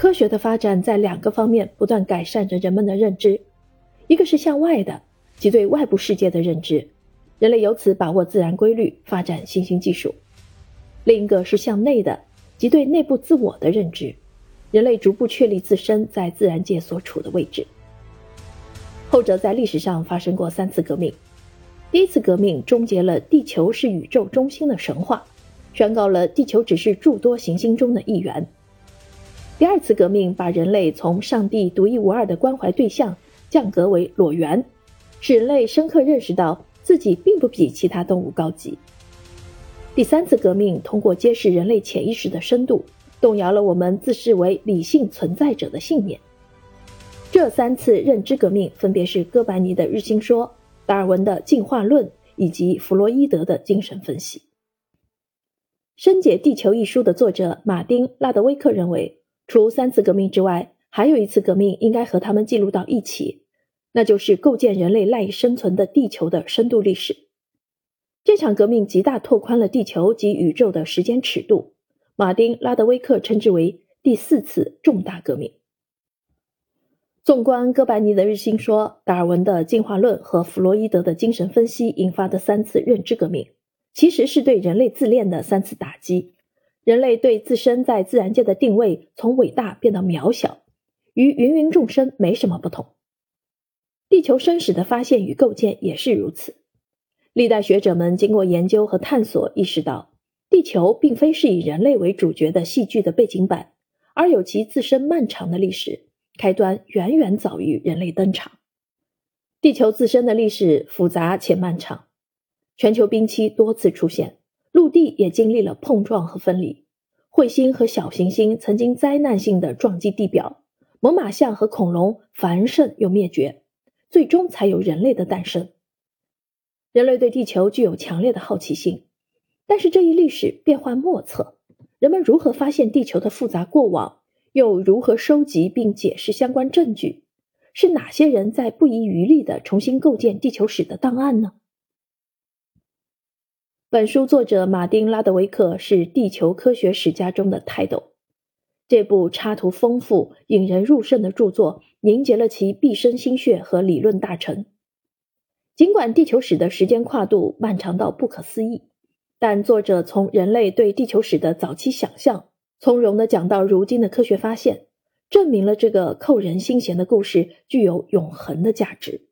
科学的发展在两个方面不断改善着人们的认知，一个是向外的，即对外部世界的认知，人类由此把握自然规律，发展新兴技术；另一个是向内的，即对内部自我的认知，人类逐步确立自身在自然界所处的位置。后者在历史上发生过三次革命。第一次革命终结了地球是宇宙中心的神话，宣告了地球只是诸多行星中的一员。第二次革命把人类从上帝独一无二的关怀对象降格为裸猿，使人类深刻认识到自己并不比其他动物高级。第三次革命通过揭示人类潜意识的深度，动摇了我们自视为理性存在者的信念。这三次认知革命分别是哥白尼的日心说。达尔文的进化论以及弗洛伊德的精神分析，《深解地球》一书的作者马丁·拉德威克认为，除三次革命之外，还有一次革命应该和他们记录到一起，那就是构建人类赖以生存的地球的深度历史。这场革命极大拓宽了地球及宇宙的时间尺度，马丁·拉德威克称之为第四次重大革命。纵观哥白尼的日心说、达尔文的进化论和弗洛伊德的精神分析引发的三次认知革命，其实是对人类自恋的三次打击。人类对自身在自然界的定位从伟大变得渺小，与芸芸众生没什么不同。地球生史的发现与构建也是如此。历代学者们经过研究和探索，意识到地球并非是以人类为主角的戏剧的背景板，而有其自身漫长的历史。开端远远早于人类登场。地球自身的历史复杂且漫长，全球冰期多次出现，陆地也经历了碰撞和分离。彗星和小行星曾经灾难性的撞击地表，猛犸象和恐龙繁盛又灭绝，最终才有人类的诞生。人类对地球具有强烈的好奇心，但是这一历史变幻莫测，人们如何发现地球的复杂过往？又如何收集并解释相关证据？是哪些人在不遗余力地重新构建地球史的档案呢？本书作者马丁·拉德维克是地球科学史家中的泰斗。这部插图丰富、引人入胜的著作凝结了其毕生心血和理论大成。尽管地球史的时间跨度漫长到不可思议，但作者从人类对地球史的早期想象。从容地讲到如今的科学发现，证明了这个扣人心弦的故事具有永恒的价值。